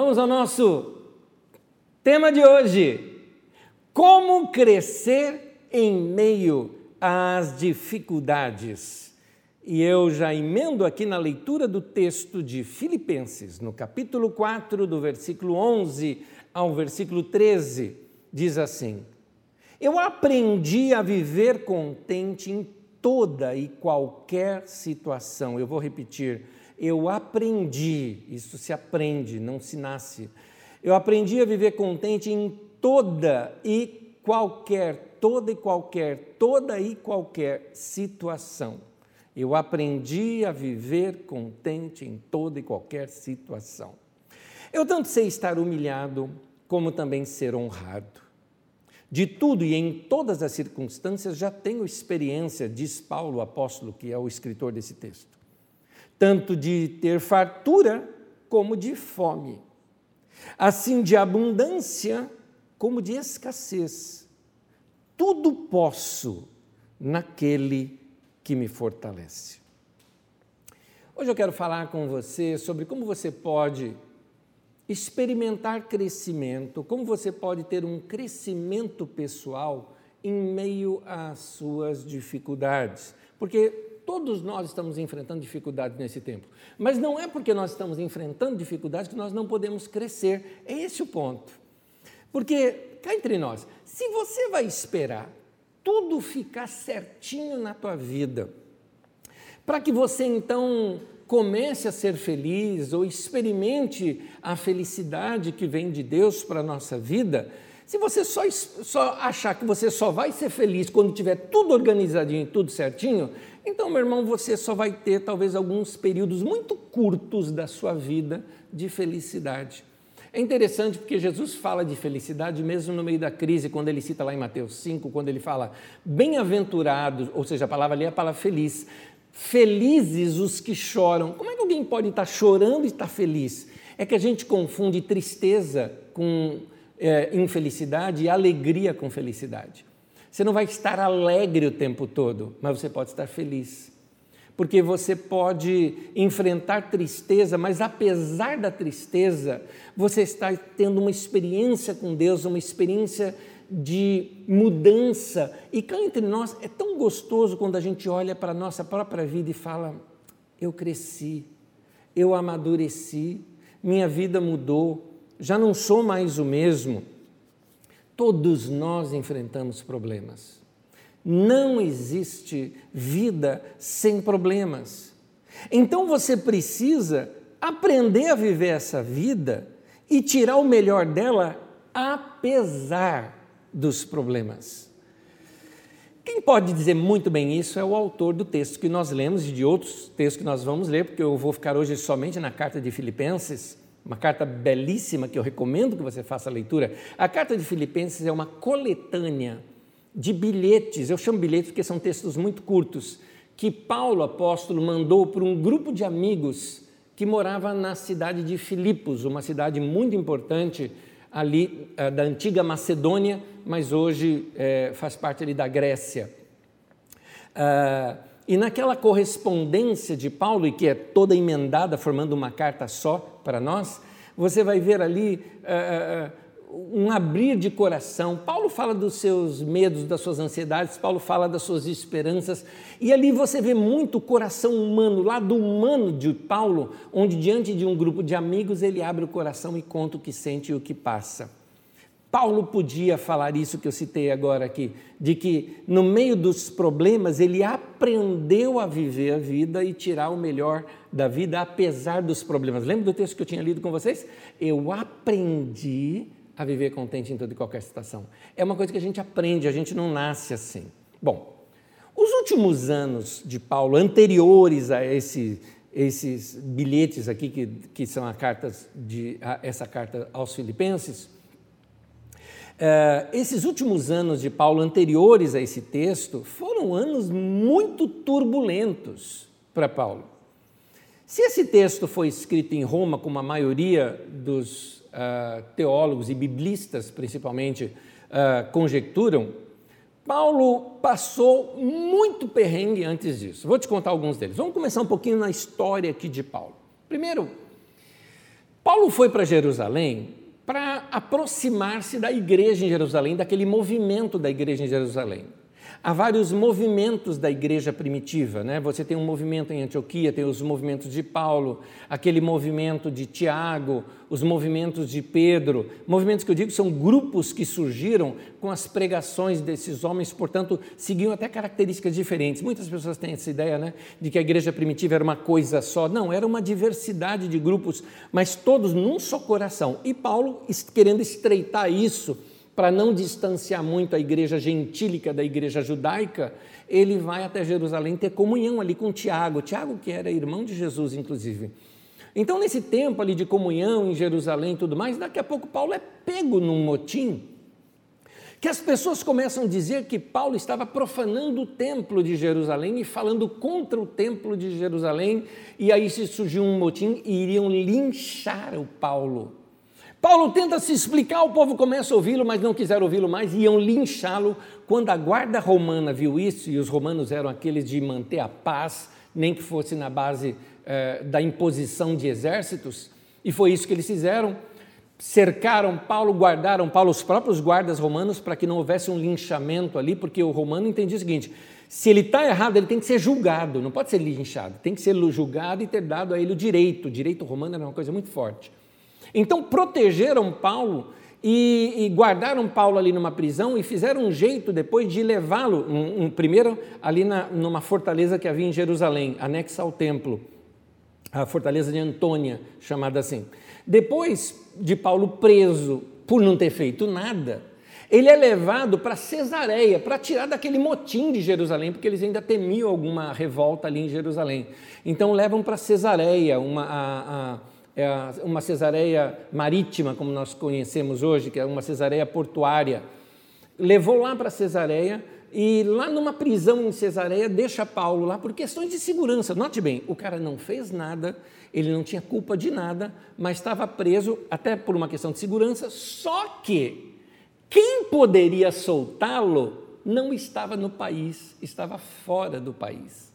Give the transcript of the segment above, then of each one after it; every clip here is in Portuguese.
Vamos ao nosso tema de hoje: Como crescer em meio às dificuldades. E eu já emendo aqui na leitura do texto de Filipenses, no capítulo 4, do versículo 11 ao versículo 13, diz assim: Eu aprendi a viver contente em toda e qualquer situação. Eu vou repetir eu aprendi, isso se aprende, não se nasce. Eu aprendi a viver contente em toda e qualquer, toda e qualquer, toda e qualquer situação. Eu aprendi a viver contente em toda e qualquer situação. Eu tanto sei estar humilhado, como também ser honrado. De tudo e em todas as circunstâncias já tenho experiência, diz Paulo, apóstolo, que é o escritor desse texto tanto de ter fartura como de fome, assim de abundância como de escassez. Tudo posso naquele que me fortalece. Hoje eu quero falar com você sobre como você pode experimentar crescimento, como você pode ter um crescimento pessoal em meio às suas dificuldades. Porque Todos nós estamos enfrentando dificuldades nesse tempo. Mas não é porque nós estamos enfrentando dificuldades que nós não podemos crescer. É esse o ponto. Porque, cá entre nós, se você vai esperar tudo ficar certinho na tua vida, para que você então comece a ser feliz ou experimente a felicidade que vem de Deus para a nossa vida, se você só, só achar que você só vai ser feliz quando tiver tudo organizadinho, tudo certinho, então, meu irmão, você só vai ter talvez alguns períodos muito curtos da sua vida de felicidade. É interessante porque Jesus fala de felicidade mesmo no meio da crise, quando ele cita lá em Mateus 5, quando ele fala bem-aventurados, ou seja, a palavra ali é a palavra feliz. Felizes os que choram. Como é que alguém pode estar chorando e estar feliz? É que a gente confunde tristeza com é, infelicidade e alegria com felicidade. Você não vai estar alegre o tempo todo, mas você pode estar feliz. Porque você pode enfrentar tristeza, mas apesar da tristeza, você está tendo uma experiência com Deus, uma experiência de mudança. E cá entre nós é tão gostoso quando a gente olha para a nossa própria vida e fala: eu cresci, eu amadureci, minha vida mudou, já não sou mais o mesmo. Todos nós enfrentamos problemas. Não existe vida sem problemas. Então você precisa aprender a viver essa vida e tirar o melhor dela apesar dos problemas. Quem pode dizer muito bem isso é o autor do texto que nós lemos e de outros textos que nós vamos ler, porque eu vou ficar hoje somente na carta de Filipenses uma carta belíssima que eu recomendo que você faça a leitura. A carta de Filipenses é uma coletânea de bilhetes, eu chamo bilhetes porque são textos muito curtos, que Paulo apóstolo mandou para um grupo de amigos que morava na cidade de Filipos, uma cidade muito importante ali eh, da antiga Macedônia, mas hoje eh, faz parte ali da Grécia. Uh, e naquela correspondência de Paulo, e que é toda emendada, formando uma carta só para nós, você vai ver ali uh, um abrir de coração. Paulo fala dos seus medos, das suas ansiedades, Paulo fala das suas esperanças, e ali você vê muito o coração humano, lado humano de Paulo, onde diante de um grupo de amigos ele abre o coração e conta o que sente e o que passa. Paulo podia falar isso que eu citei agora aqui, de que no meio dos problemas ele aprendeu a viver a vida e tirar o melhor da vida apesar dos problemas. Lembra do texto que eu tinha lido com vocês? Eu aprendi a viver contente em toda e qualquer situação. É uma coisa que a gente aprende, a gente não nasce assim. Bom, os últimos anos de Paulo, anteriores a esse, esses bilhetes aqui, que, que são a cartas de, a, essa carta aos Filipenses, Uh, esses últimos anos de Paulo, anteriores a esse texto, foram anos muito turbulentos para Paulo. Se esse texto foi escrito em Roma, como a maioria dos uh, teólogos e biblistas, principalmente, uh, conjecturam, Paulo passou muito perrengue antes disso. Vou te contar alguns deles. Vamos começar um pouquinho na história aqui de Paulo. Primeiro, Paulo foi para Jerusalém para aproximar-se da igreja em Jerusalém, daquele movimento da igreja em Jerusalém. Há vários movimentos da igreja primitiva, né? Você tem um movimento em Antioquia, tem os movimentos de Paulo, aquele movimento de Tiago, os movimentos de Pedro, movimentos que eu digo são grupos que surgiram com as pregações desses homens, portanto, seguiam até características diferentes. Muitas pessoas têm essa ideia, né, de que a igreja primitiva era uma coisa só. Não, era uma diversidade de grupos, mas todos num só coração. E Paulo querendo estreitar isso, para não distanciar muito a igreja gentílica da igreja judaica, ele vai até Jerusalém ter comunhão ali com Tiago, Tiago que era irmão de Jesus, inclusive. Então, nesse tempo ali de comunhão em Jerusalém e tudo mais, daqui a pouco Paulo é pego num motim, que as pessoas começam a dizer que Paulo estava profanando o templo de Jerusalém e falando contra o templo de Jerusalém, e aí se surgiu um motim e iriam linchar o Paulo. Paulo tenta se explicar, o povo começa a ouvi-lo, mas não quiseram ouvi-lo mais, e iam linchá-lo. Quando a guarda romana viu isso, e os romanos eram aqueles de manter a paz, nem que fosse na base eh, da imposição de exércitos, e foi isso que eles fizeram. Cercaram Paulo, guardaram Paulo, os próprios guardas romanos, para que não houvesse um linchamento ali, porque o romano entendia o seguinte: se ele está errado, ele tem que ser julgado, não pode ser linchado, tem que ser julgado e ter dado a ele o direito. O direito romano era uma coisa muito forte. Então protegeram Paulo e, e, guardaram Paulo ali numa prisão e fizeram um jeito depois de levá-lo, um, um, primeiro ali na, numa fortaleza que havia em Jerusalém, anexa ao templo, a fortaleza de Antônia, chamada assim. Depois de Paulo preso por não ter feito nada, ele é levado para Cesareia, para tirar daquele motim de Jerusalém, porque eles ainda temiam alguma revolta ali em Jerusalém. Então levam para Cesareia, uma, a, a uma cesareia marítima, como nós conhecemos hoje, que é uma cesareia portuária. Levou lá para Cesareia e lá numa prisão em Cesareia deixa Paulo lá por questões de segurança. Note bem, o cara não fez nada, ele não tinha culpa de nada, mas estava preso até por uma questão de segurança, só que quem poderia soltá-lo não estava no país, estava fora do país.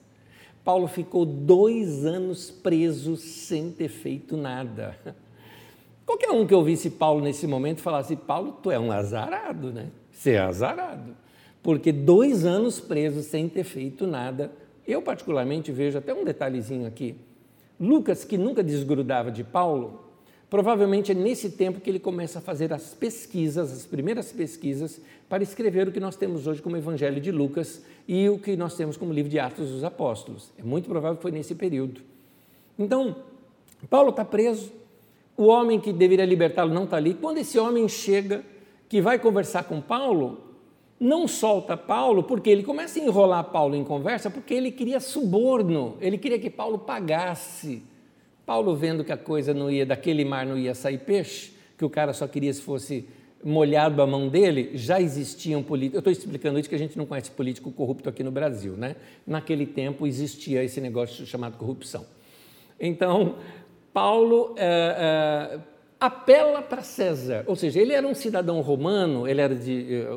Paulo ficou dois anos preso sem ter feito nada. Qualquer um que ouvisse Paulo nesse momento falasse: Paulo, tu é um azarado, né? Você é azarado. Porque dois anos preso sem ter feito nada. Eu, particularmente, vejo até um detalhezinho aqui. Lucas, que nunca desgrudava de Paulo, Provavelmente é nesse tempo que ele começa a fazer as pesquisas, as primeiras pesquisas, para escrever o que nós temos hoje como Evangelho de Lucas e o que nós temos como livro de Atos dos Apóstolos. É muito provável que foi nesse período. Então, Paulo está preso, o homem que deveria libertá-lo não está ali. Quando esse homem chega, que vai conversar com Paulo, não solta Paulo, porque ele começa a enrolar Paulo em conversa, porque ele queria suborno, ele queria que Paulo pagasse Paulo, vendo que a coisa não ia, daquele mar não ia sair peixe, que o cara só queria se fosse molhado a mão dele, já existiam políticos. Eu estou explicando isso que a gente não conhece político corrupto aqui no Brasil, né? Naquele tempo existia esse negócio chamado corrupção. Então, Paulo é, é, apela para César, ou seja, ele era um cidadão romano, ele era de, eh,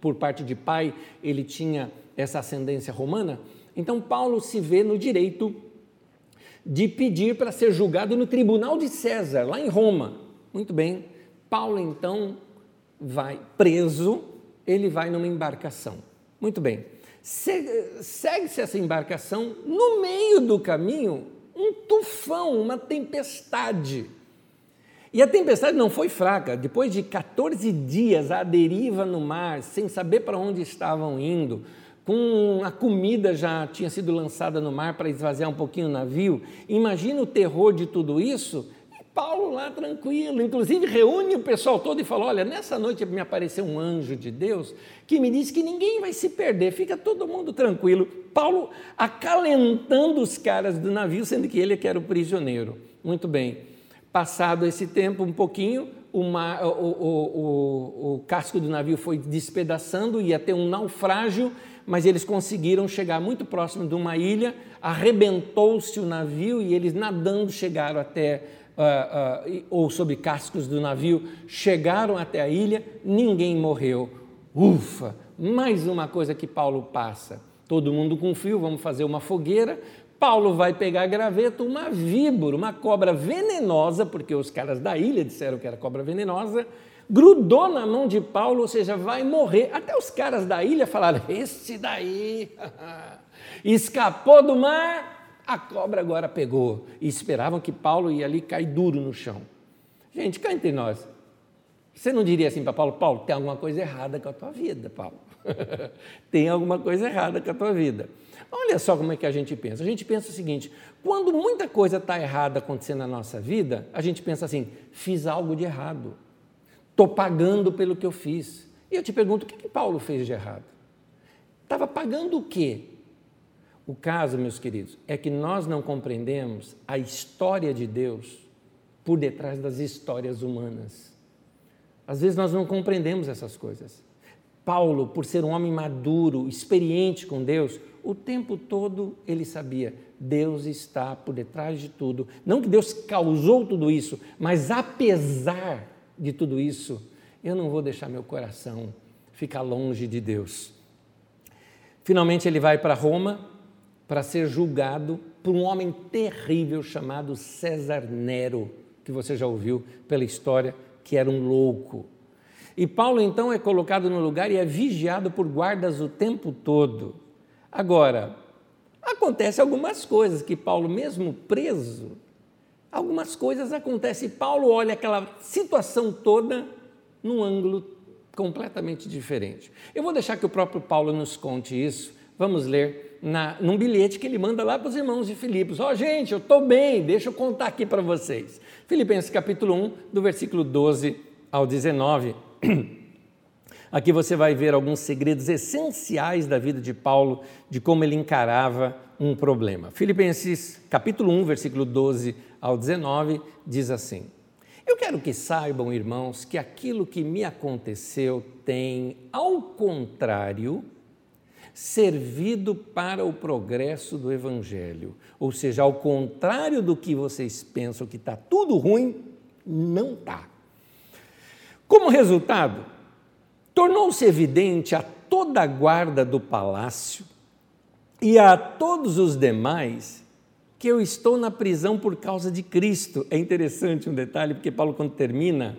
por parte de pai, ele tinha essa ascendência romana. Então, Paulo se vê no direito de pedir para ser julgado no tribunal de César, lá em Roma. Muito bem, Paulo então vai preso, ele vai numa embarcação. Muito bem, segue-se essa embarcação, no meio do caminho, um tufão, uma tempestade. E a tempestade não foi fraca, depois de 14 dias à deriva no mar, sem saber para onde estavam indo, com a comida já tinha sido lançada no mar para esvaziar um pouquinho o navio. Imagina o terror de tudo isso. E Paulo lá tranquilo, inclusive reúne o pessoal todo e fala: Olha, nessa noite me apareceu um anjo de Deus que me disse que ninguém vai se perder, fica todo mundo tranquilo. Paulo acalentando os caras do navio, sendo que ele é que era o prisioneiro. Muito bem. Passado esse tempo, um pouquinho, o, mar, o, o, o, casco do navio foi despedaçando, ia ter um naufrágio mas eles conseguiram chegar muito próximo de uma ilha, arrebentou-se o navio e eles nadando chegaram até, uh, uh, ou sob cascos do navio, chegaram até a ilha, ninguém morreu. Ufa! Mais uma coisa que Paulo passa. Todo mundo com frio, vamos fazer uma fogueira. Paulo vai pegar a graveta, uma víbora, uma cobra venenosa, porque os caras da ilha disseram que era cobra venenosa, grudou na mão de Paulo, ou seja, vai morrer. Até os caras da ilha falaram: esse daí escapou do mar, a cobra agora pegou. E esperavam que Paulo ia ali cair duro no chão. Gente, cá entre nós, você não diria assim para Paulo: Paulo, tem alguma coisa errada com a tua vida, Paulo. tem alguma coisa errada com a tua vida. Olha só como é que a gente pensa. A gente pensa o seguinte: quando muita coisa está errada acontecendo na nossa vida, a gente pensa assim: fiz algo de errado, estou pagando pelo que eu fiz. E eu te pergunto: o que, que Paulo fez de errado? Estava pagando o quê? O caso, meus queridos, é que nós não compreendemos a história de Deus por detrás das histórias humanas. Às vezes nós não compreendemos essas coisas. Paulo, por ser um homem maduro, experiente com Deus, o tempo todo ele sabia: Deus está por detrás de tudo. Não que Deus causou tudo isso, mas apesar de tudo isso, eu não vou deixar meu coração ficar longe de Deus. Finalmente ele vai para Roma para ser julgado por um homem terrível chamado César Nero, que você já ouviu pela história, que era um louco. E Paulo então é colocado no lugar e é vigiado por guardas o tempo todo. Agora, acontece algumas coisas que Paulo, mesmo preso, algumas coisas acontecem. Paulo olha aquela situação toda num ângulo completamente diferente. Eu vou deixar que o próprio Paulo nos conte isso. Vamos ler na, num bilhete que ele manda lá para os irmãos de Filipos. Ó, oh, gente, eu estou bem, deixa eu contar aqui para vocês. Filipenses capítulo 1, do versículo 12 ao 19. Aqui você vai ver alguns segredos essenciais da vida de Paulo, de como ele encarava um problema. Filipenses capítulo 1, versículo 12 ao 19 diz assim: Eu quero que saibam, irmãos, que aquilo que me aconteceu tem, ao contrário, servido para o progresso do evangelho. Ou seja, ao contrário do que vocês pensam que está tudo ruim, não está. Como resultado, tornou-se evidente a toda a guarda do palácio e a todos os demais que eu estou na prisão por causa de Cristo. É interessante um detalhe, porque Paulo, quando termina,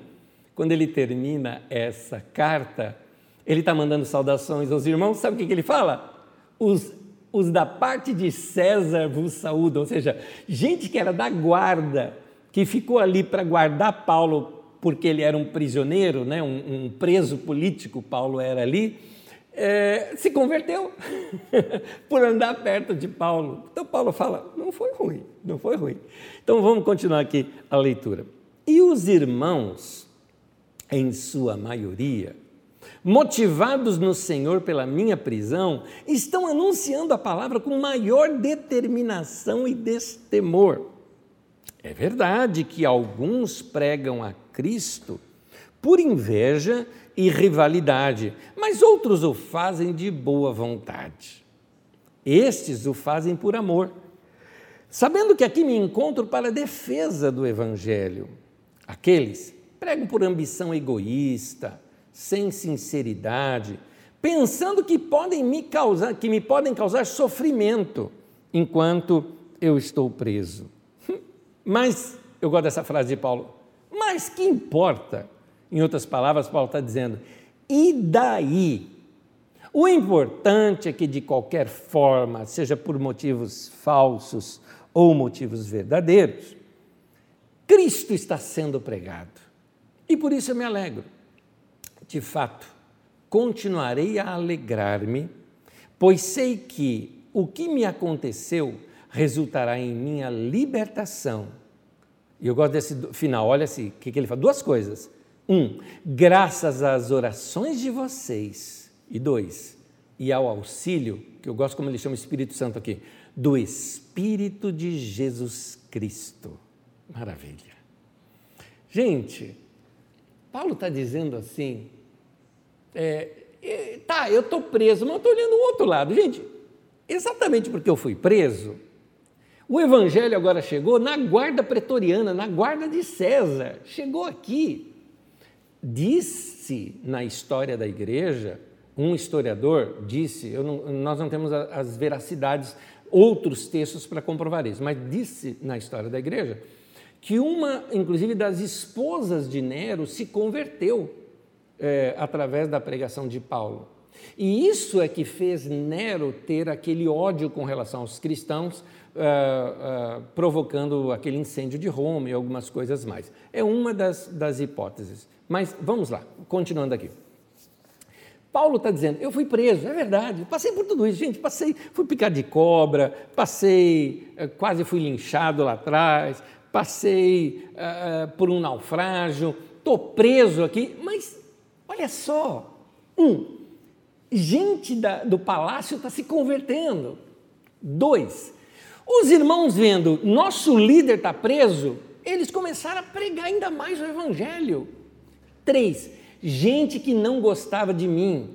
quando ele termina essa carta, ele está mandando saudações aos irmãos, sabe o que, ele fala? Os, os da parte de César vos saúdam, ou seja, gente que era da guarda, que ficou ali para guardar Paulo porque ele era um prisioneiro, né, um, um preso político, Paulo era ali, é, se converteu por andar perto de Paulo. Então Paulo fala: não foi ruim, não foi ruim. Então vamos continuar aqui a leitura. E os irmãos, em sua maioria, motivados no Senhor pela minha prisão, estão anunciando a palavra com maior determinação e destemor. É verdade que alguns pregam a Cristo por inveja e rivalidade, mas outros o fazem de boa vontade. Estes o fazem por amor, sabendo que aqui me encontro para a defesa do Evangelho. Aqueles pregam por ambição egoísta, sem sinceridade, pensando que podem me causar, que me podem causar sofrimento enquanto eu estou preso. Mas, eu gosto dessa frase de Paulo, mas que importa? Em outras palavras, Paulo está dizendo, e daí? O importante é que, de qualquer forma, seja por motivos falsos ou motivos verdadeiros, Cristo está sendo pregado. E por isso eu me alegro. De fato, continuarei a alegrar-me, pois sei que o que me aconteceu resultará em minha libertação. E eu gosto desse final, olha assim, o que, que ele fala? Duas coisas. Um, graças às orações de vocês. E dois, e ao auxílio, que eu gosto como ele chama o Espírito Santo aqui, do Espírito de Jesus Cristo. Maravilha. Gente, Paulo está dizendo assim, é, tá, eu estou preso, mas eu estou olhando o outro lado. Gente, exatamente porque eu fui preso, o evangelho agora chegou na guarda pretoriana, na guarda de César. Chegou aqui. Disse na história da igreja, um historiador disse, não, nós não temos as veracidades outros textos para comprovar isso, mas disse na história da igreja que uma, inclusive, das esposas de Nero se converteu é, através da pregação de Paulo. E isso é que fez Nero ter aquele ódio com relação aos cristãos, uh, uh, provocando aquele incêndio de Roma e algumas coisas mais. É uma das, das hipóteses. Mas vamos lá, continuando aqui. Paulo está dizendo, eu fui preso, é verdade, passei por tudo isso, gente, passei, fui picado de cobra, passei, eh, quase fui linchado lá atrás, passei uh, por um naufrágio, estou preso aqui, mas olha só, um, gente da, do palácio está se convertendo. Dois, os irmãos vendo nosso líder está preso, eles começaram a pregar ainda mais o evangelho. Três, gente que não gostava de mim,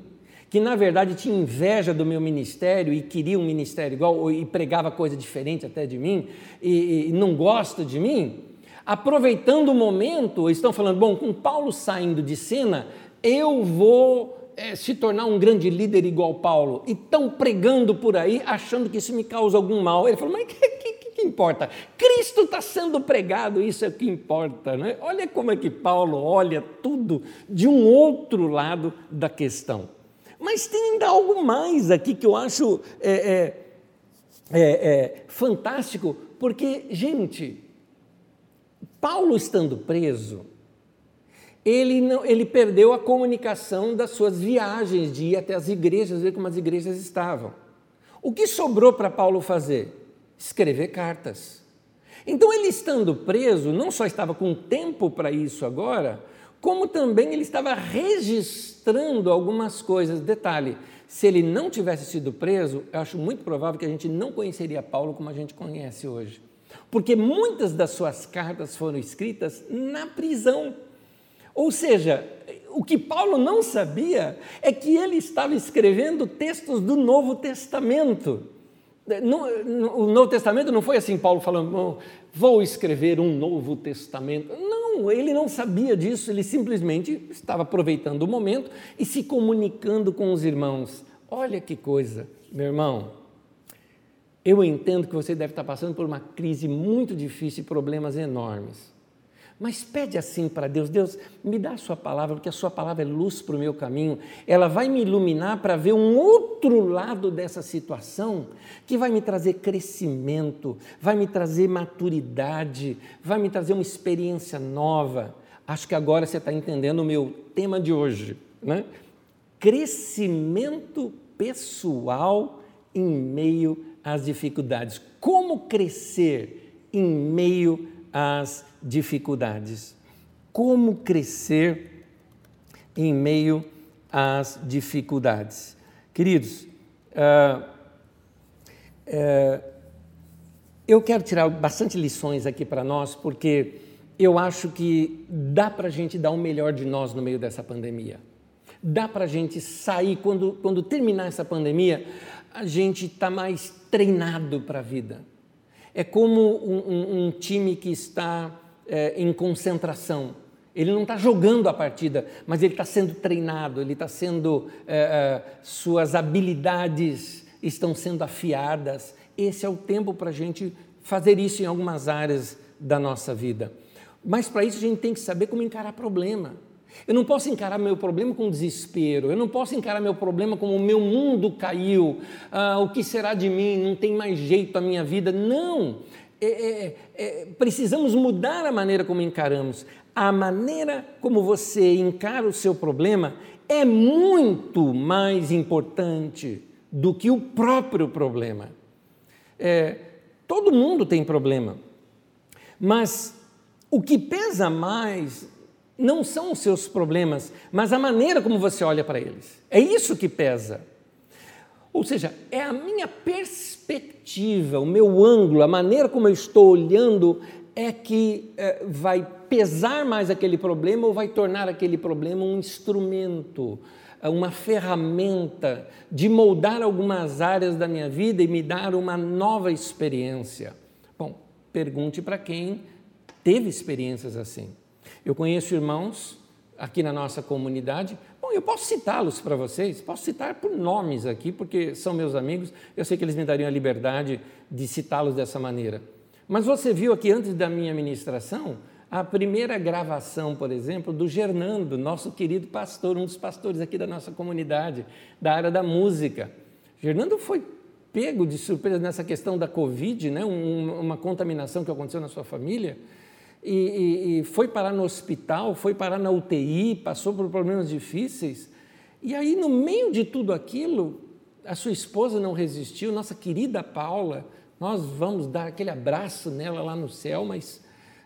que na verdade tinha inveja do meu ministério e queria um ministério igual e pregava coisa diferente até de mim e, e não gosta de mim, aproveitando o momento, estão falando, bom, com Paulo saindo de cena, eu vou é, se tornar um grande líder igual Paulo e estão pregando por aí achando que isso me causa algum mal. Ele falou, mas o que, que, que, importa? Cristo está sendo pregado, isso é o que importa. Né? Olha como é que Paulo olha tudo de um outro lado da questão. Mas tem ainda algo mais aqui que eu acho é, é, é, é fantástico, porque, gente, Paulo estando preso, ele, não, ele perdeu a comunicação das suas viagens, de ir até as igrejas, ver como as igrejas estavam. O que sobrou para Paulo fazer? Escrever cartas. Então, ele estando preso, não só estava com tempo para isso agora, como também ele estava registrando algumas coisas. Detalhe: se ele não tivesse sido preso, eu acho muito provável que a gente não conheceria Paulo como a gente conhece hoje. Porque muitas das suas cartas foram escritas na prisão. Ou seja, o que Paulo não sabia é que ele estava escrevendo textos do Novo Testamento. No, no, o Novo Testamento não foi assim, Paulo falando, vou escrever um Novo Testamento. Não, ele não sabia disso, ele simplesmente estava aproveitando o momento e se comunicando com os irmãos. Olha que coisa, meu irmão. Eu entendo que você deve estar passando por uma crise muito difícil e problemas enormes. Mas pede assim para Deus: Deus, me dá a Sua palavra, porque a Sua palavra é luz para o meu caminho. Ela vai me iluminar para ver um outro lado dessa situação que vai me trazer crescimento, vai me trazer maturidade, vai me trazer uma experiência nova. Acho que agora você está entendendo o meu tema de hoje, né? Crescimento pessoal em meio às dificuldades. Como crescer em meio às dificuldades. Como crescer em meio às dificuldades? Queridos, uh, uh, eu quero tirar bastante lições aqui para nós, porque eu acho que dá para a gente dar o melhor de nós no meio dessa pandemia. Dá para a gente sair, quando, quando terminar essa pandemia, a gente está mais treinado para a vida. É como um, um, um time que está é, em concentração. Ele não está jogando a partida, mas ele está sendo treinado, ele está sendo. É, é, suas habilidades estão sendo afiadas. Esse é o tempo para a gente fazer isso em algumas áreas da nossa vida. Mas para isso a gente tem que saber como encarar problema. Eu não posso encarar meu problema com desespero, eu não posso encarar meu problema como o meu mundo caiu, ah, o que será de mim, não tem mais jeito a minha vida. Não! É, é, é, precisamos mudar a maneira como encaramos. A maneira como você encara o seu problema é muito mais importante do que o próprio problema. É, todo mundo tem problema, mas o que pesa mais não são os seus problemas, mas a maneira como você olha para eles. É isso que pesa. Ou seja, é a minha perspectiva, o meu ângulo, a maneira como eu estou olhando é que é, vai pesar mais aquele problema ou vai tornar aquele problema um instrumento, uma ferramenta de moldar algumas áreas da minha vida e me dar uma nova experiência. Bom, pergunte para quem teve experiências assim. Eu conheço irmãos aqui na nossa comunidade, Bom, eu posso citá-los para vocês, posso citar por nomes aqui, porque são meus amigos, eu sei que eles me dariam a liberdade de citá-los dessa maneira. Mas você viu aqui antes da minha ministração a primeira gravação, por exemplo, do Gernando, nosso querido pastor, um dos pastores aqui da nossa comunidade, da área da música. Gernando foi pego de surpresa nessa questão da Covid, né? Um, uma contaminação que aconteceu na sua família, e, e, e foi parar no hospital, foi parar na UTI, passou por problemas difíceis. E aí, no meio de tudo aquilo, a sua esposa não resistiu, nossa querida Paula, nós vamos dar aquele abraço nela lá no céu, mas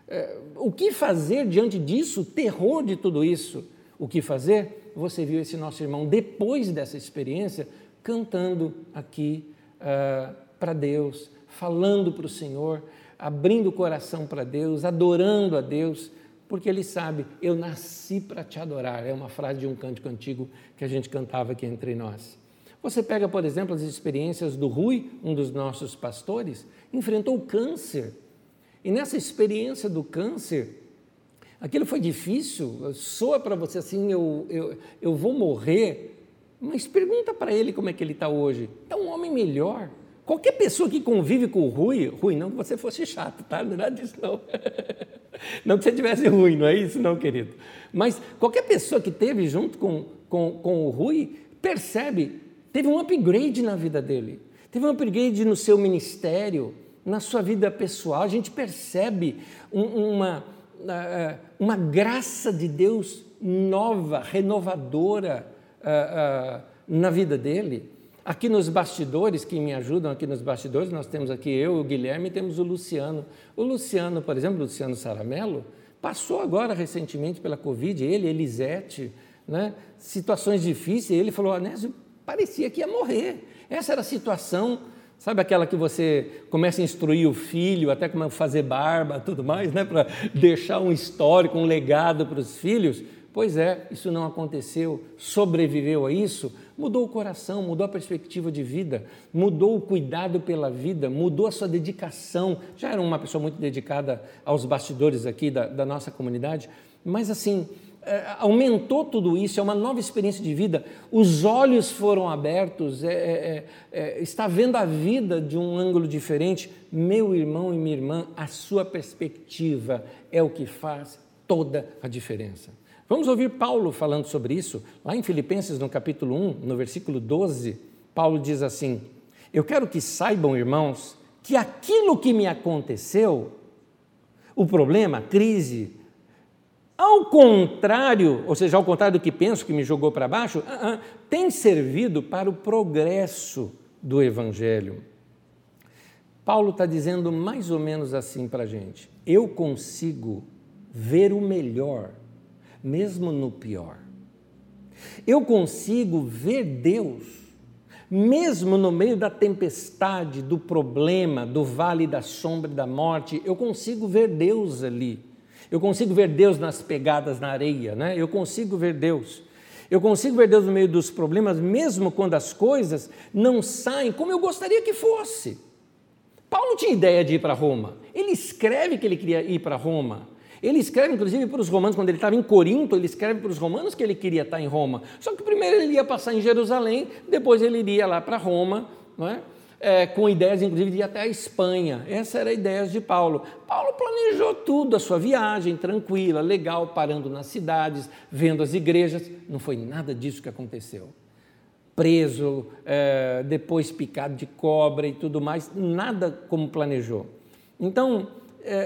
é, o que fazer diante disso, o terror de tudo isso? O que fazer? Você viu esse nosso irmão, depois dessa experiência, cantando aqui uh, para Deus, falando para o Senhor, abrindo o coração para Deus, adorando a Deus, porque ele sabe, eu nasci para te adorar. É uma frase de um cântico antigo que a gente cantava aqui entre nós. Você pega, por exemplo, as experiências do Rui, um dos nossos pastores, enfrentou o câncer. E nessa experiência do câncer, aquilo foi difícil, soa para você assim, eu, eu, eu vou morrer, mas pergunta para ele como é que ele está hoje. É um homem melhor. Qualquer pessoa que convive com o Rui, Rui, não que você fosse chato, tá? Não é nada disso, não. Não que você tivesse ruim, não é isso, não, querido. Mas qualquer pessoa que teve junto com, com, com o Rui, percebe, teve um upgrade na vida dele. Teve um upgrade no seu ministério, na sua vida pessoal. A gente percebe uma, uma graça de Deus nova, renovadora uh, na vida dele. Aqui nos bastidores, que me ajudam aqui nos bastidores, nós temos aqui eu, o Guilherme e temos o Luciano. O Luciano, por exemplo, o Luciano Saramelo, passou agora recentemente pela Covid, ele, Elisete, né? situações difíceis, ele falou, Anésio, parecia que ia morrer. Essa era a situação, sabe aquela que você começa a instruir o filho, até como fazer barba, tudo mais, né? para deixar um histórico, um legado para os filhos? Pois é, isso não aconteceu, sobreviveu a isso, mudou o coração, mudou a perspectiva de vida, mudou o cuidado pela vida, mudou a sua dedicação. Já era uma pessoa muito dedicada aos bastidores aqui da, da nossa comunidade, mas assim, é, aumentou tudo isso, é uma nova experiência de vida. Os olhos foram abertos, é, é, é, é está vendo a vida de um ângulo diferente. Meu irmão e minha irmã, a sua perspectiva é o que faz toda a diferença. Vamos ouvir Paulo falando sobre isso, lá em Filipenses, no capítulo 1, no versículo 12. Paulo diz assim: Eu quero que saibam, irmãos, que aquilo que me aconteceu, o problema, a crise, ao contrário, ou seja, ao contrário do que penso que me jogou para baixo, uh -uh, tem servido para o progresso do Evangelho. Paulo está dizendo mais ou menos assim para a gente: eu consigo ver o melhor mesmo no pior. Eu consigo ver Deus, mesmo no meio da tempestade, do problema, do vale da sombra e da morte, eu consigo ver Deus ali. Eu consigo ver Deus nas pegadas na areia, né? Eu consigo ver Deus. Eu consigo ver Deus no meio dos problemas, mesmo quando as coisas não saem como eu gostaria que fosse. Paulo tinha ideia de ir para Roma. Ele escreve que ele queria ir para Roma. Ele escreve, inclusive, para os romanos, quando ele estava em Corinto, ele escreve para os romanos que ele queria estar em Roma. Só que primeiro ele ia passar em Jerusalém, depois ele iria lá para Roma, não é? É, com ideias, inclusive, de ir até a Espanha. Essa era a ideia de Paulo. Paulo planejou tudo, a sua viagem, tranquila, legal, parando nas cidades, vendo as igrejas. Não foi nada disso que aconteceu. Preso, é, depois picado de cobra e tudo mais, nada como planejou. Então,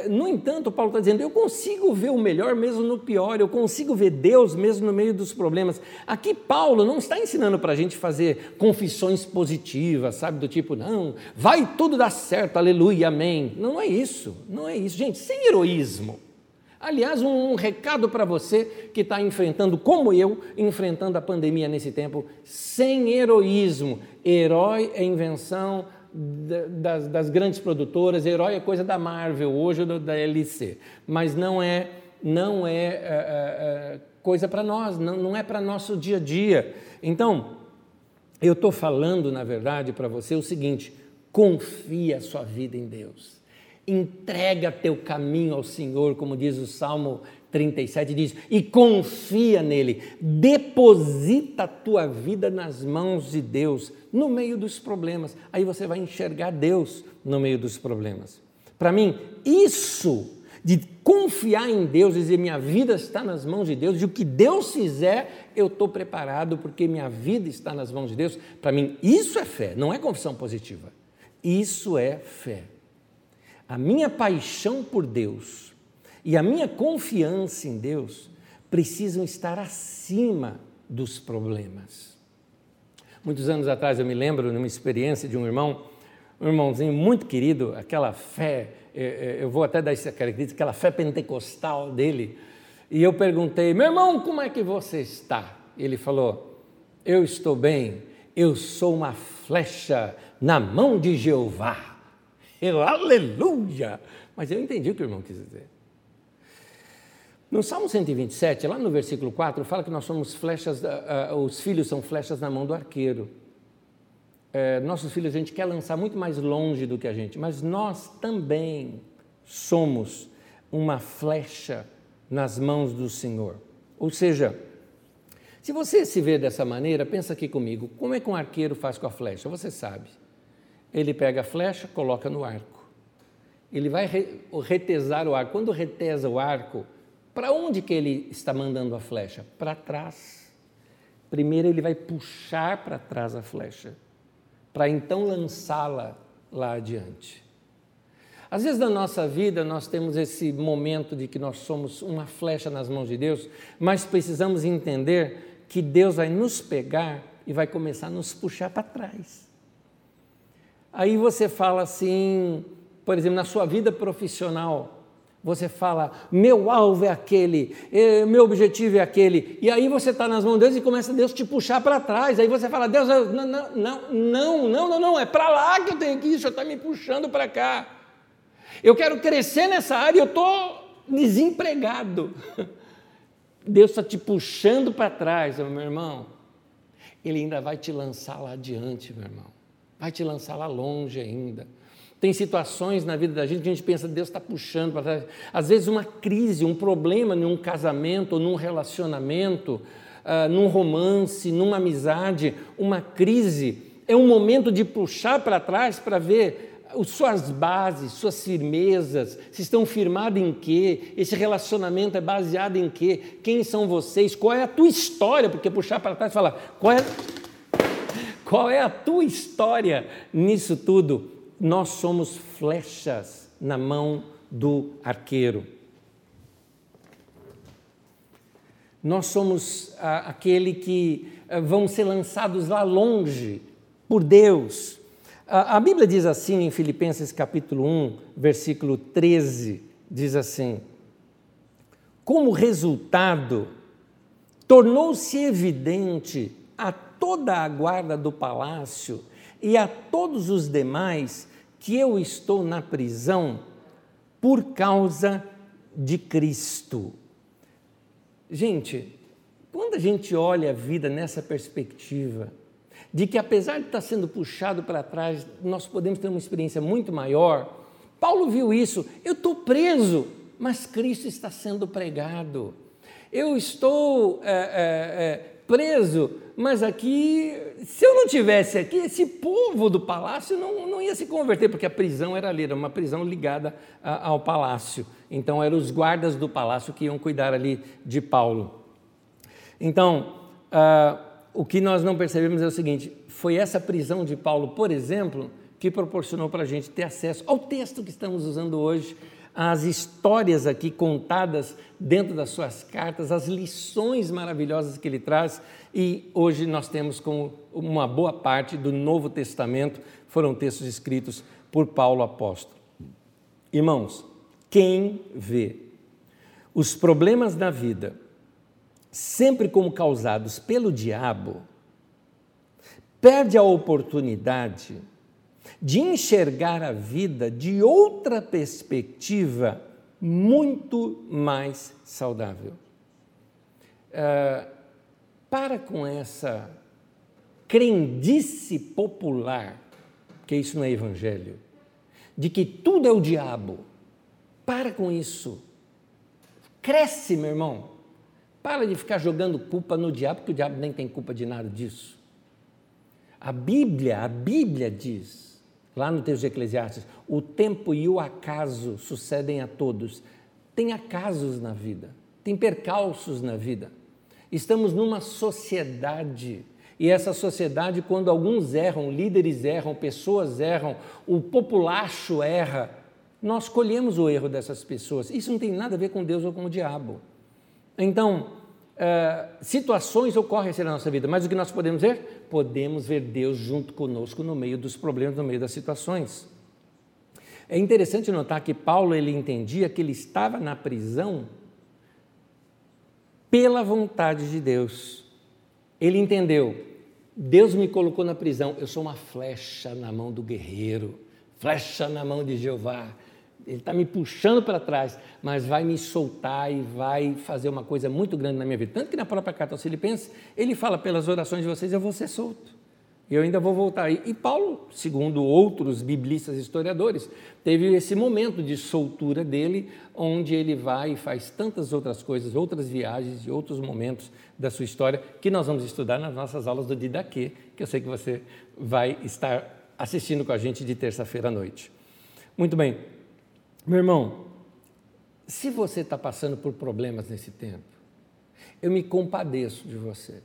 no entanto, Paulo está dizendo: eu consigo ver o melhor mesmo no pior, eu consigo ver Deus mesmo no meio dos problemas. Aqui, Paulo não está ensinando para a gente fazer confissões positivas, sabe? Do tipo, não, vai tudo dar certo, aleluia, amém. Não é isso, não é isso. Gente, sem heroísmo. Aliás, um, um recado para você que está enfrentando, como eu, enfrentando a pandemia nesse tempo, sem heroísmo. Herói é invenção das, das, grandes produtoras, herói é coisa da Marvel hoje ou da LC, mas não é, não é, é, é coisa para nós, não, não é para nosso dia a dia. Então, eu estou falando, na verdade, para você o seguinte: confia a sua vida em Deus. Entrega teu caminho ao Senhor, como diz o Salmo 37 diz, e confia nele, deposita a tua vida nas mãos de Deus, no meio dos problemas. Aí você vai enxergar Deus no meio dos problemas. Para mim, isso de confiar em Deus, dizer minha vida está nas mãos de Deus, e o que Deus fizer, eu estou preparado porque minha vida está nas mãos de Deus. Para mim, isso é fé, não é confissão positiva. Isso é fé. A minha paixão por Deus e a minha confiança em Deus precisam estar acima dos problemas. Muitos anos atrás eu me lembro numa experiência de um irmão, um irmãozinho muito querido, aquela fé, é, é, eu vou até dar essa característica, aquela fé pentecostal dele. E eu perguntei, meu irmão, como é que você está? Ele falou, eu estou bem, eu sou uma flecha na mão de Jeová. Eu, aleluia! Mas eu entendi o que o irmão quis dizer. No Salmo 127, lá no versículo 4, fala que nós somos flechas, uh, uh, os filhos são flechas na mão do arqueiro. Uh, nossos filhos a gente quer lançar muito mais longe do que a gente, mas nós também somos uma flecha nas mãos do Senhor. Ou seja, se você se vê dessa maneira, pensa aqui comigo, como é que um arqueiro faz com a flecha? Você sabe. Ele pega a flecha, coloca no arco. Ele vai retesar o arco. Quando retesa o arco, para onde que ele está mandando a flecha? Para trás. Primeiro ele vai puxar para trás a flecha, para então lançá-la lá adiante. Às vezes na nossa vida nós temos esse momento de que nós somos uma flecha nas mãos de Deus, mas precisamos entender que Deus vai nos pegar e vai começar a nos puxar para trás. Aí você fala assim, por exemplo, na sua vida profissional, você fala, meu alvo é aquele, eh, meu objetivo é aquele, e aí você está nas mãos de Deus e começa Deus te puxar para trás. Aí você fala, Deus, não, não, não, não, não, não, é para lá que eu tenho que ir, o Senhor está me puxando para cá. Eu quero crescer nessa área, eu estou desempregado. Deus está te puxando para trás, meu irmão. Ele ainda vai te lançar lá adiante, meu irmão. Vai te lançar lá longe ainda. Tem situações na vida da gente que a gente pensa, Deus está puxando para trás. Às vezes, uma crise, um problema num casamento, num relacionamento, uh, num romance, numa amizade, uma crise, é um momento de puxar para trás para ver suas bases, suas firmezas, se estão firmados em quê, esse relacionamento é baseado em quê, quem são vocês, qual é a tua história, porque puxar para trás e falar, qual é, qual é a tua história nisso tudo? Nós somos flechas na mão do arqueiro. Nós somos ah, aquele que ah, vão ser lançados lá longe por Deus. A, a Bíblia diz assim em Filipenses capítulo 1, versículo 13, diz assim: Como resultado, tornou-se evidente a toda a guarda do palácio e a todos os demais que eu estou na prisão por causa de Cristo. Gente, quando a gente olha a vida nessa perspectiva, de que apesar de estar sendo puxado para trás, nós podemos ter uma experiência muito maior. Paulo viu isso. Eu estou preso, mas Cristo está sendo pregado. Eu estou é, é, é, preso, mas aqui, se eu não tivesse aqui, esse povo do palácio não, não ia se converter, porque a prisão era ali, era uma prisão ligada a, ao palácio. Então, eram os guardas do palácio que iam cuidar ali de Paulo. Então, uh, o que nós não percebemos é o seguinte: foi essa prisão de Paulo, por exemplo, que proporcionou para a gente ter acesso ao texto que estamos usando hoje, as histórias aqui contadas dentro das suas cartas, as lições maravilhosas que ele traz, e hoje nós temos como uma boa parte do Novo Testamento foram textos escritos por Paulo apóstolo. Irmãos, quem vê os problemas da vida sempre como causados pelo diabo, perde a oportunidade de enxergar a vida de outra perspectiva muito mais saudável. Uh, para com essa crendice popular, que isso não é evangelho, de que tudo é o diabo. Para com isso. Cresce, meu irmão. Para de ficar jogando culpa no diabo, porque o diabo nem tem culpa de nada disso. A Bíblia, a Bíblia diz, lá no texto de Eclesiastes, o tempo e o acaso sucedem a todos. Tem acasos na vida, tem percalços na vida. Estamos numa sociedade e essa sociedade, quando alguns erram, líderes erram, pessoas erram, o populacho erra, nós colhemos o erro dessas pessoas. Isso não tem nada a ver com Deus ou com o diabo. Então, é, situações ocorrem assim na nossa vida, mas o que nós podemos ver? Podemos ver Deus junto conosco no meio dos problemas, no meio das situações. É interessante notar que Paulo ele entendia que ele estava na prisão pela vontade de Deus. Ele entendeu, Deus me colocou na prisão, eu sou uma flecha na mão do guerreiro, flecha na mão de Jeová. Ele está me puxando para trás, mas vai me soltar e vai fazer uma coisa muito grande na minha vida. Tanto que na própria carta aos Filipenses, ele fala: pelas orações de vocês eu vou ser solto. E eu ainda vou voltar. E Paulo, segundo outros biblistas historiadores, teve esse momento de soltura dele, onde ele vai e faz tantas outras coisas, outras viagens e outros momentos da sua história, que nós vamos estudar nas nossas aulas do Didaquê, que eu sei que você vai estar assistindo com a gente de terça-feira à noite. Muito bem. Meu irmão, se você está passando por problemas nesse tempo, eu me compadeço de você.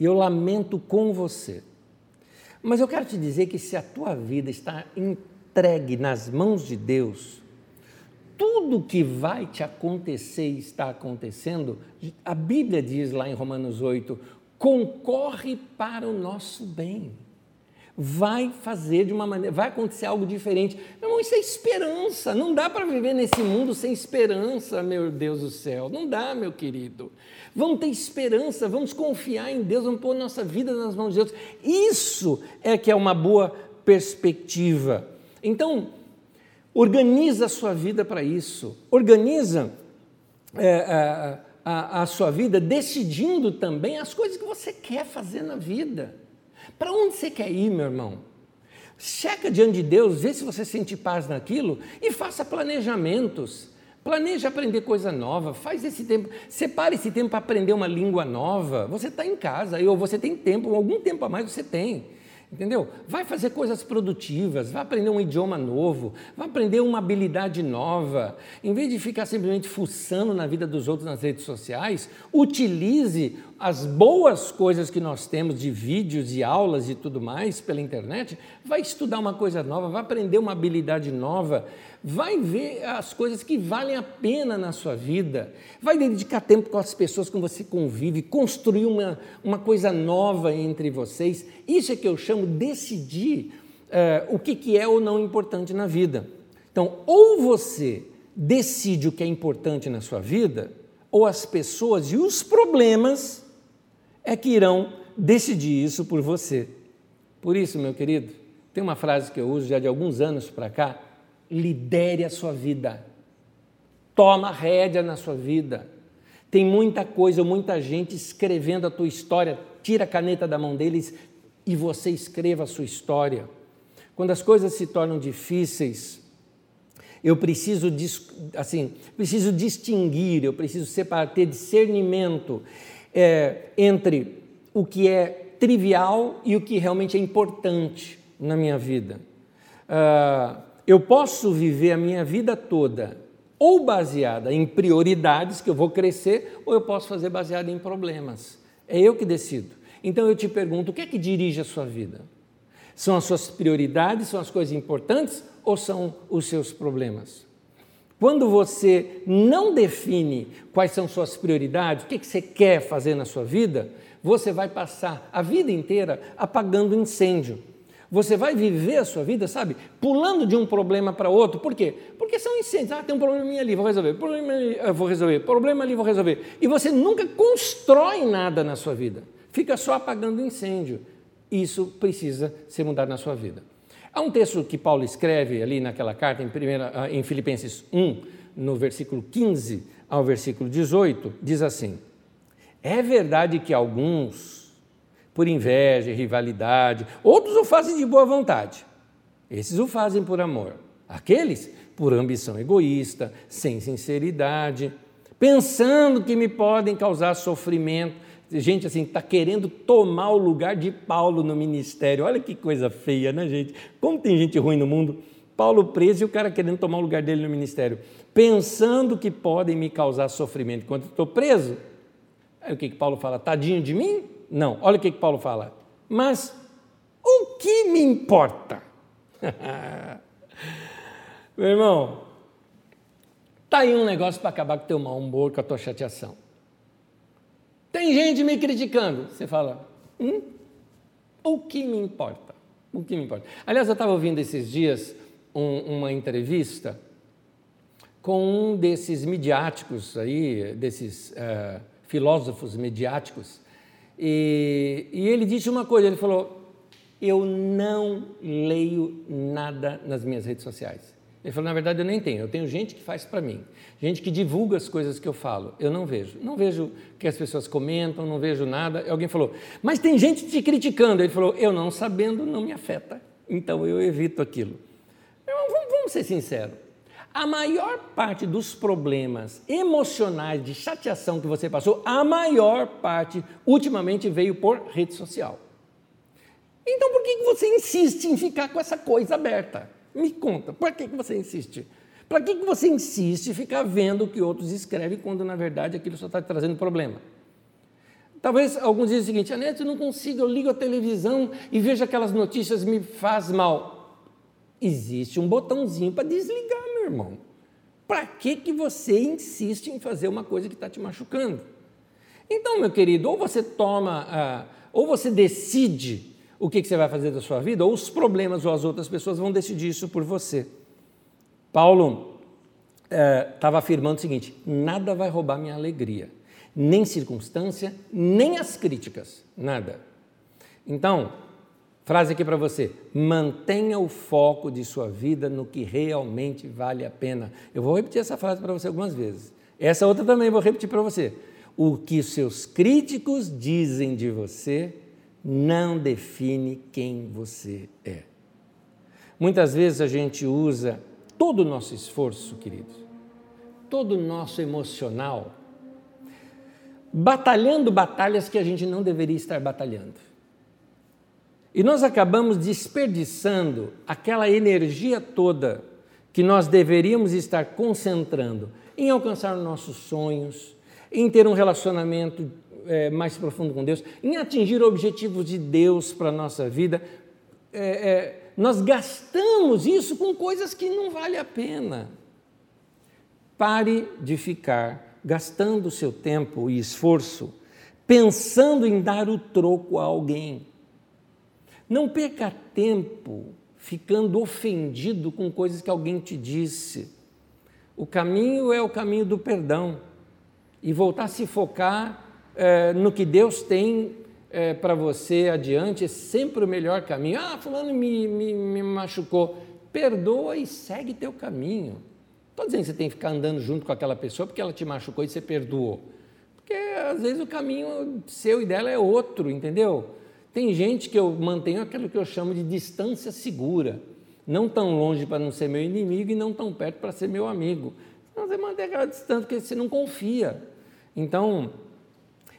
E eu lamento com você. Mas eu quero te dizer que se a tua vida está entregue nas mãos de Deus, tudo que vai te acontecer e está acontecendo, a Bíblia diz lá em Romanos 8, concorre para o nosso bem. Vai fazer de uma maneira, vai acontecer algo diferente. Meu irmão, isso é esperança. Não dá para viver nesse mundo sem esperança, meu Deus do céu. Não dá, meu querido. Vamos ter esperança, vamos confiar em Deus, vamos pôr nossa vida nas mãos de Deus. Isso é que é uma boa perspectiva. Então, organiza a sua vida para isso. Organiza é, a, a, a sua vida decidindo também as coisas que você quer fazer na vida. Para onde você quer ir, meu irmão? Checa diante de Deus, vê se você sente paz naquilo e faça planejamentos. Planeje aprender coisa nova, faz esse tempo, separe esse tempo para aprender uma língua nova. Você está em casa, ou você tem tempo, algum tempo a mais você tem. Entendeu? Vai fazer coisas produtivas, vai aprender um idioma novo, vai aprender uma habilidade nova. Em vez de ficar simplesmente fuçando na vida dos outros nas redes sociais, utilize as boas coisas que nós temos de vídeos e aulas e tudo mais pela internet. Vai estudar uma coisa nova, vai aprender uma habilidade nova vai ver as coisas que valem a pena na sua vida, vai dedicar tempo com as pessoas com você convive, construir uma, uma coisa nova entre vocês. Isso é que eu chamo decidir uh, o que, que é ou não importante na vida. Então, ou você decide o que é importante na sua vida, ou as pessoas e os problemas é que irão decidir isso por você. Por isso, meu querido, tem uma frase que eu uso já de alguns anos para cá, lidere a sua vida. Toma rédea na sua vida. Tem muita coisa, muita gente escrevendo a tua história. Tira a caneta da mão deles e você escreva a sua história. Quando as coisas se tornam difíceis, eu preciso, assim, preciso distinguir, eu preciso separar, ter discernimento é, entre o que é trivial e o que realmente é importante na minha vida. Uh, eu posso viver a minha vida toda ou baseada em prioridades que eu vou crescer, ou eu posso fazer baseada em problemas. É eu que decido. Então eu te pergunto: o que é que dirige a sua vida? São as suas prioridades, são as coisas importantes ou são os seus problemas? Quando você não define quais são suas prioridades, o que, você quer fazer na sua vida, você vai passar a vida inteira apagando incêndio. Você vai viver a sua vida, sabe, pulando de um problema para outro. Por quê? Porque são incêndios. Ah, tem um problema ali, vou resolver. Problema ali, eu vou resolver. Problema ali, vou resolver. E você nunca constrói nada na sua vida. Fica só apagando incêndio. Isso precisa ser mudado na sua vida. Há um texto que Paulo escreve ali naquela carta, em, primeira, ah, em Filipenses 1, no versículo 15 ao versículo 18, diz assim: É verdade que alguns por inveja e rivalidade. Outros o fazem de boa vontade. Esses o fazem por amor. Aqueles por ambição egoísta, sem sinceridade, pensando que me podem causar sofrimento. Gente assim, está querendo tomar o lugar de Paulo no ministério. Olha que coisa feia, né, gente? Como tem gente ruim no mundo. Paulo preso e o cara querendo tomar o lugar dele no ministério, pensando que podem me causar sofrimento enquanto estou preso. Aí o que, que Paulo fala? Tadinho de mim? Não, olha o que, que Paulo fala. Mas o que me importa? Meu irmão, tá aí um negócio para acabar com o teu mau humor, com a tua chateação. Tem gente me criticando. Você fala, hum? O que me importa? O que me importa? Aliás, eu estava ouvindo esses dias um, uma entrevista com um desses midiáticos aí, desses uh, filósofos mediáticos, e, e ele disse uma coisa, ele falou, eu não leio nada nas minhas redes sociais. Ele falou, na verdade eu nem tenho, eu tenho gente que faz para mim, gente que divulga as coisas que eu falo, eu não vejo. Não vejo que as pessoas comentam, não vejo nada. E alguém falou, mas tem gente te criticando. Ele falou, eu não sabendo não me afeta, então eu evito aquilo. Vamos, vamos ser sinceros, a maior parte dos problemas emocionais de chateação que você passou, a maior parte ultimamente veio por rede social. Então por que você insiste em ficar com essa coisa aberta? Me conta, por que você insiste? Para que você insiste em ficar vendo o que outros escrevem quando na verdade aquilo só está trazendo problema? Talvez alguns dizem o seguinte, Anete, eu não consigo, eu ligo a televisão e vejo aquelas notícias, me faz mal. Existe um botãozinho para desligar, meu irmão. Para que, que você insiste em fazer uma coisa que está te machucando? Então, meu querido, ou você toma, ah, ou você decide o que, que você vai fazer da sua vida, ou os problemas ou as outras pessoas vão decidir isso por você. Paulo estava eh, afirmando o seguinte: nada vai roubar minha alegria, nem circunstância, nem as críticas, nada. Então, frase aqui para você: mantenha o foco de sua vida no que realmente vale a pena. Eu vou repetir essa frase para você algumas vezes. Essa outra também vou repetir para você. O que seus críticos dizem de você não define quem você é. Muitas vezes a gente usa todo o nosso esforço, queridos, todo o nosso emocional, batalhando batalhas que a gente não deveria estar batalhando. E nós acabamos desperdiçando aquela energia toda que nós deveríamos estar concentrando em alcançar nossos sonhos, em ter um relacionamento é, mais profundo com Deus, em atingir objetivos de Deus para a nossa vida, é, é, nós gastamos isso com coisas que não vale a pena. Pare de ficar gastando seu tempo e esforço pensando em dar o troco a alguém. Não perca tempo ficando ofendido com coisas que alguém te disse. O caminho é o caminho do perdão e voltar a se focar é, no que Deus tem é, para você adiante é sempre o melhor caminho. Ah, fulano me, me, me machucou. Perdoa e segue teu caminho. Estou dizendo que você tem que ficar andando junto com aquela pessoa porque ela te machucou e você perdoou. Porque às vezes o caminho seu e dela é outro, entendeu? Tem gente que eu mantenho aquilo que eu chamo de distância segura. Não tão longe para não ser meu inimigo e não tão perto para ser meu amigo. Você mantém aquela distância porque você não confia. Então,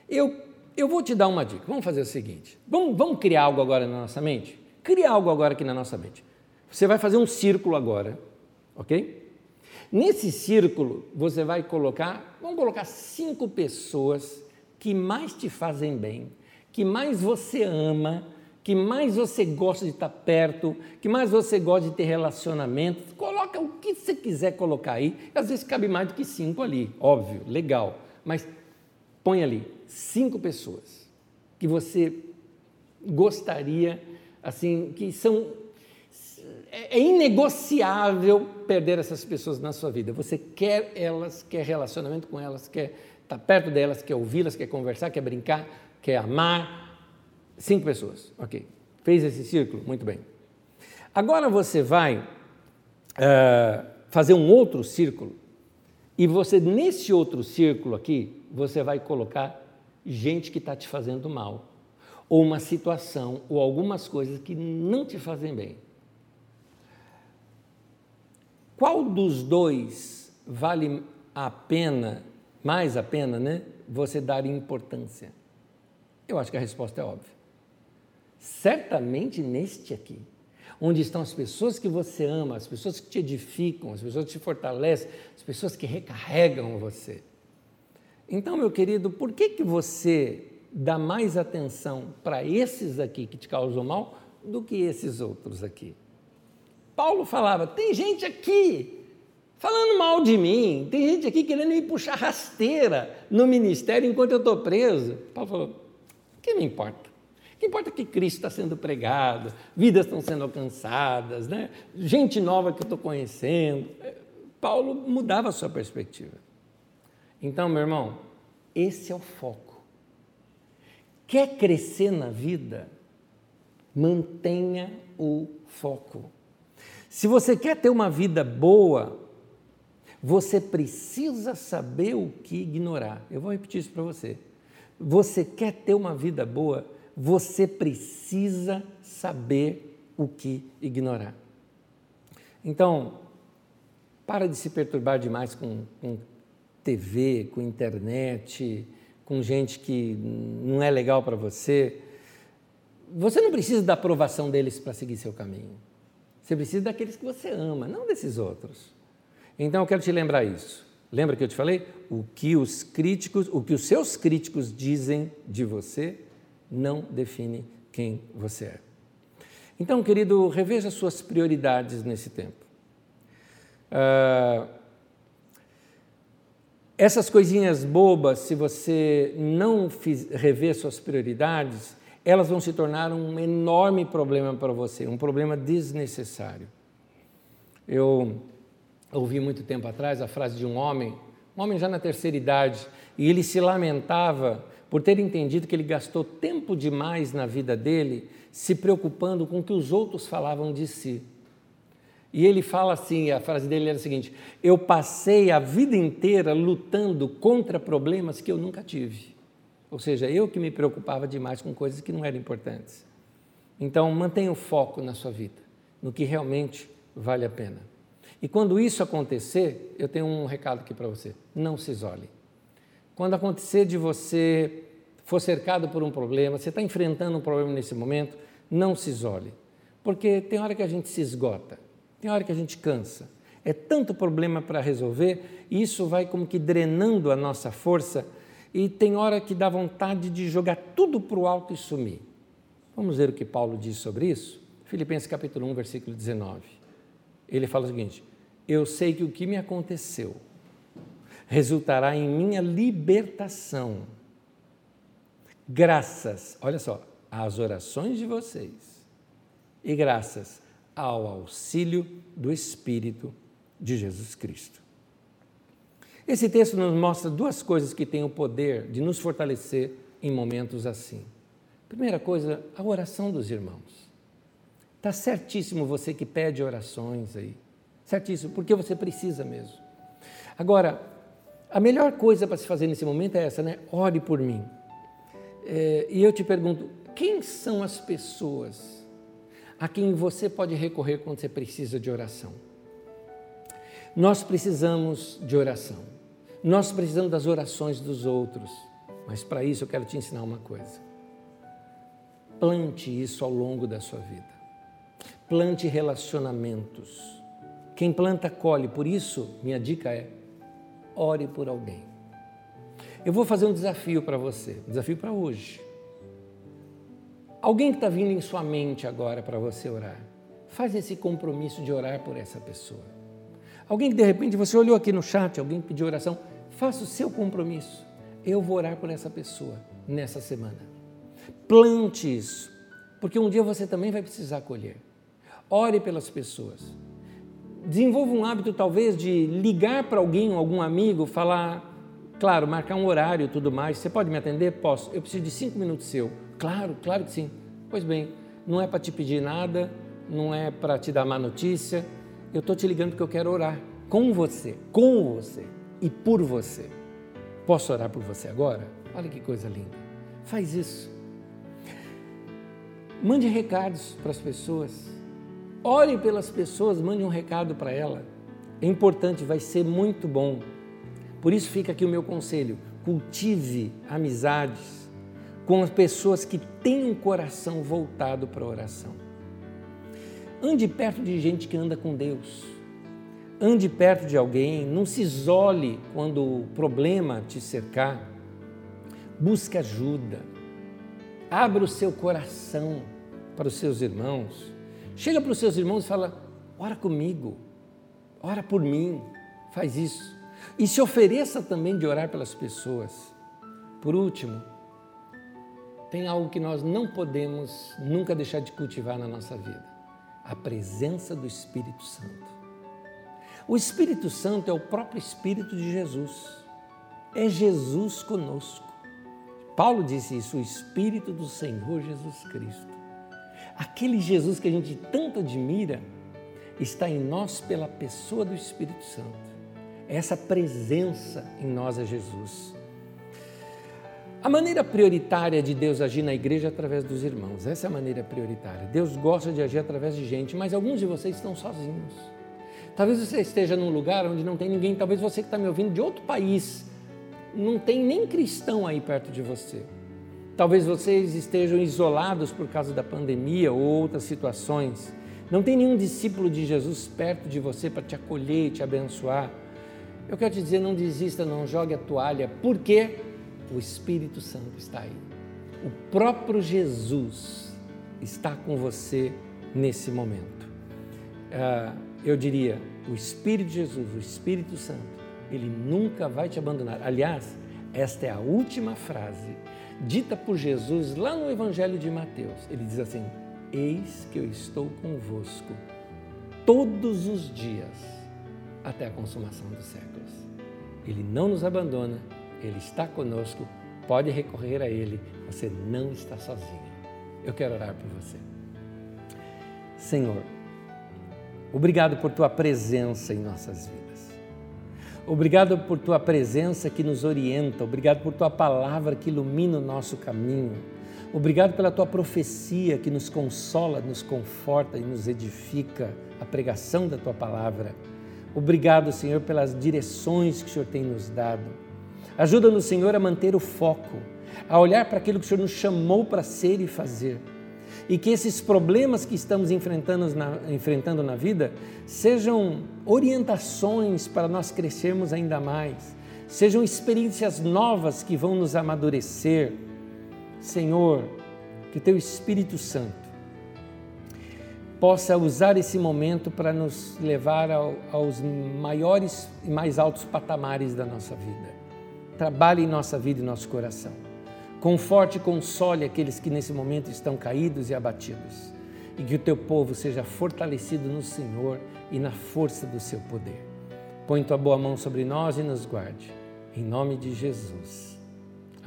eu, eu vou te dar uma dica. Vamos fazer o seguinte: vamos, vamos criar algo agora na nossa mente? Cria algo agora aqui na nossa mente. Você vai fazer um círculo agora, ok? Nesse círculo, você vai colocar, vamos colocar cinco pessoas que mais te fazem bem, que mais você ama, que mais você gosta de estar perto, que mais você gosta de ter relacionamento. Coloca o que você quiser colocar aí. Às vezes cabe mais do que cinco ali, óbvio, legal. Mas põe ali cinco pessoas que você gostaria, assim, que são é, é inegociável perder essas pessoas na sua vida. Você quer elas, quer relacionamento com elas, quer estar perto delas, quer ouvi-las, quer conversar, quer brincar, quer amar. Cinco pessoas, ok. Fez esse círculo? Muito bem. Agora você vai uh, fazer um outro círculo e você, nesse outro círculo aqui, você vai colocar gente que está te fazendo mal, ou uma situação, ou algumas coisas que não te fazem bem. qual dos dois vale a pena, mais a pena, né? Você dar importância? Eu acho que a resposta é óbvia. Certamente neste aqui, onde estão as pessoas que você ama, as pessoas que te edificam, as pessoas que te fortalecem, as pessoas que recarregam você. Então, meu querido, por que, que você dá mais atenção para esses aqui que te causam mal do que esses outros aqui? Paulo falava: tem gente aqui falando mal de mim, tem gente aqui querendo me puxar rasteira no ministério enquanto eu estou preso. Paulo falou: o que me importa? O que importa é que Cristo está sendo pregado, vidas estão sendo alcançadas, né? gente nova que eu estou conhecendo. Paulo mudava a sua perspectiva. Então, meu irmão, esse é o foco. Quer crescer na vida? Mantenha o foco. Se você quer ter uma vida boa, você precisa saber o que ignorar. Eu vou repetir isso para você. Você quer ter uma vida boa, você precisa saber o que ignorar. Então, para de se perturbar demais com, com TV, com internet, com gente que não é legal para você. Você não precisa da aprovação deles para seguir seu caminho. Você precisa daqueles que você ama, não desses outros. Então eu quero te lembrar isso. Lembra que eu te falei? O que os críticos, o que os seus críticos dizem de você não define quem você é. Então, querido, reveja suas prioridades nesse tempo. Uh, essas coisinhas bobas, se você não rever suas prioridades, elas vão se tornar um enorme problema para você, um problema desnecessário. Eu ouvi muito tempo atrás a frase de um homem, um homem já na terceira idade, e ele se lamentava por ter entendido que ele gastou tempo demais na vida dele se preocupando com o que os outros falavam de si. E ele fala assim: a frase dele era a seguinte: Eu passei a vida inteira lutando contra problemas que eu nunca tive. Ou seja, eu que me preocupava demais com coisas que não eram importantes. Então, mantenha o foco na sua vida, no que realmente vale a pena. E quando isso acontecer, eu tenho um recado aqui para você: não se isole. Quando acontecer de você for cercado por um problema, você está enfrentando um problema nesse momento, não se isole. Porque tem hora que a gente se esgota, tem hora que a gente cansa. É tanto problema para resolver, e isso vai como que drenando a nossa força, e tem hora que dá vontade de jogar tudo para o alto e sumir. Vamos ver o que Paulo diz sobre isso? Filipenses capítulo 1, versículo 19. Ele fala o seguinte: eu sei que o que me aconteceu resultará em minha libertação, graças, olha só, às orações de vocês e graças ao auxílio do Espírito de Jesus Cristo. Esse texto nos mostra duas coisas que têm o poder de nos fortalecer em momentos assim. Primeira coisa, a oração dos irmãos. Está certíssimo você que pede orações aí. Certíssimo, porque você precisa mesmo. Agora, a melhor coisa para se fazer nesse momento é essa, né? Ore por mim. É, e eu te pergunto: quem são as pessoas a quem você pode recorrer quando você precisa de oração? Nós precisamos de oração. Nós precisamos das orações dos outros. Mas para isso eu quero te ensinar uma coisa. Plante isso ao longo da sua vida. Plante relacionamentos quem planta, colhe. Por isso, minha dica é: ore por alguém. Eu vou fazer um desafio para você, um desafio para hoje. Alguém que está vindo em sua mente agora para você orar, faz esse compromisso de orar por essa pessoa. Alguém que de repente você olhou aqui no chat, alguém pediu oração, faça o seu compromisso. Eu vou orar por essa pessoa nessa semana. Plante isso, porque um dia você também vai precisar colher. Ore pelas pessoas desenvolva um hábito talvez de ligar para alguém, algum amigo, falar, claro, marcar um horário e tudo mais. Você pode me atender? Posso. Eu preciso de cinco minutos seu. Claro, claro que sim. Pois bem, não é para te pedir nada, não é para te dar má notícia. Eu estou te ligando porque eu quero orar com você, com você e por você. Posso orar por você agora? Olha que coisa linda. Faz isso. Mande recados para as pessoas Ore pelas pessoas, mande um recado para ela. É importante, vai ser muito bom. Por isso fica aqui o meu conselho: cultive amizades com as pessoas que têm um coração voltado para a oração. Ande perto de gente que anda com Deus. Ande perto de alguém, não se isole quando o problema te cercar. Busque ajuda. Abra o seu coração para os seus irmãos. Chega para os seus irmãos e fala: ora comigo, ora por mim, faz isso. E se ofereça também de orar pelas pessoas. Por último, tem algo que nós não podemos nunca deixar de cultivar na nossa vida: a presença do Espírito Santo. O Espírito Santo é o próprio Espírito de Jesus. É Jesus conosco. Paulo disse isso, o Espírito do Senhor Jesus Cristo. Aquele Jesus que a gente tanto admira está em nós pela pessoa do Espírito Santo. Essa presença em nós é Jesus. A maneira prioritária de Deus agir na igreja é através dos irmãos. Essa é a maneira prioritária. Deus gosta de agir através de gente, mas alguns de vocês estão sozinhos. Talvez você esteja num lugar onde não tem ninguém, talvez você que está me ouvindo de outro país, não tem nem cristão aí perto de você. Talvez vocês estejam isolados por causa da pandemia ou outras situações. Não tem nenhum discípulo de Jesus perto de você para te acolher e te abençoar. Eu quero te dizer, não desista, não jogue a toalha, porque o Espírito Santo está aí. O próprio Jesus está com você nesse momento. Uh, eu diria, o Espírito de Jesus, o Espírito Santo, ele nunca vai te abandonar. Aliás, esta é a última frase dita por Jesus lá no Evangelho de Mateus. Ele diz assim: Eis que eu estou convosco todos os dias até a consumação dos séculos. Ele não nos abandona, ele está conosco, pode recorrer a ele, você não está sozinho. Eu quero orar por você. Senhor, Obrigado por tua presença em nossas vidas. Obrigado por tua presença que nos orienta. Obrigado por tua palavra que ilumina o nosso caminho. Obrigado pela tua profecia que nos consola, nos conforta e nos edifica, a pregação da tua palavra. Obrigado, Senhor, pelas direções que o Senhor tem nos dado. Ajuda-nos, Senhor, a manter o foco, a olhar para aquilo que o Senhor nos chamou para ser e fazer e que esses problemas que estamos enfrentando na, enfrentando na vida sejam orientações para nós crescermos ainda mais, sejam experiências novas que vão nos amadurecer. Senhor, que Teu Espírito Santo possa usar esse momento para nos levar ao, aos maiores e mais altos patamares da nossa vida. Trabalhe em nossa vida e nosso coração. Conforte e console aqueles que nesse momento estão caídos e abatidos. E que o teu povo seja fortalecido no Senhor e na força do seu poder. Põe tua boa mão sobre nós e nos guarde. Em nome de Jesus.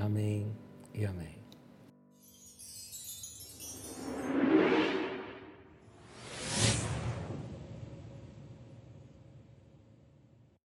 Amém e amém.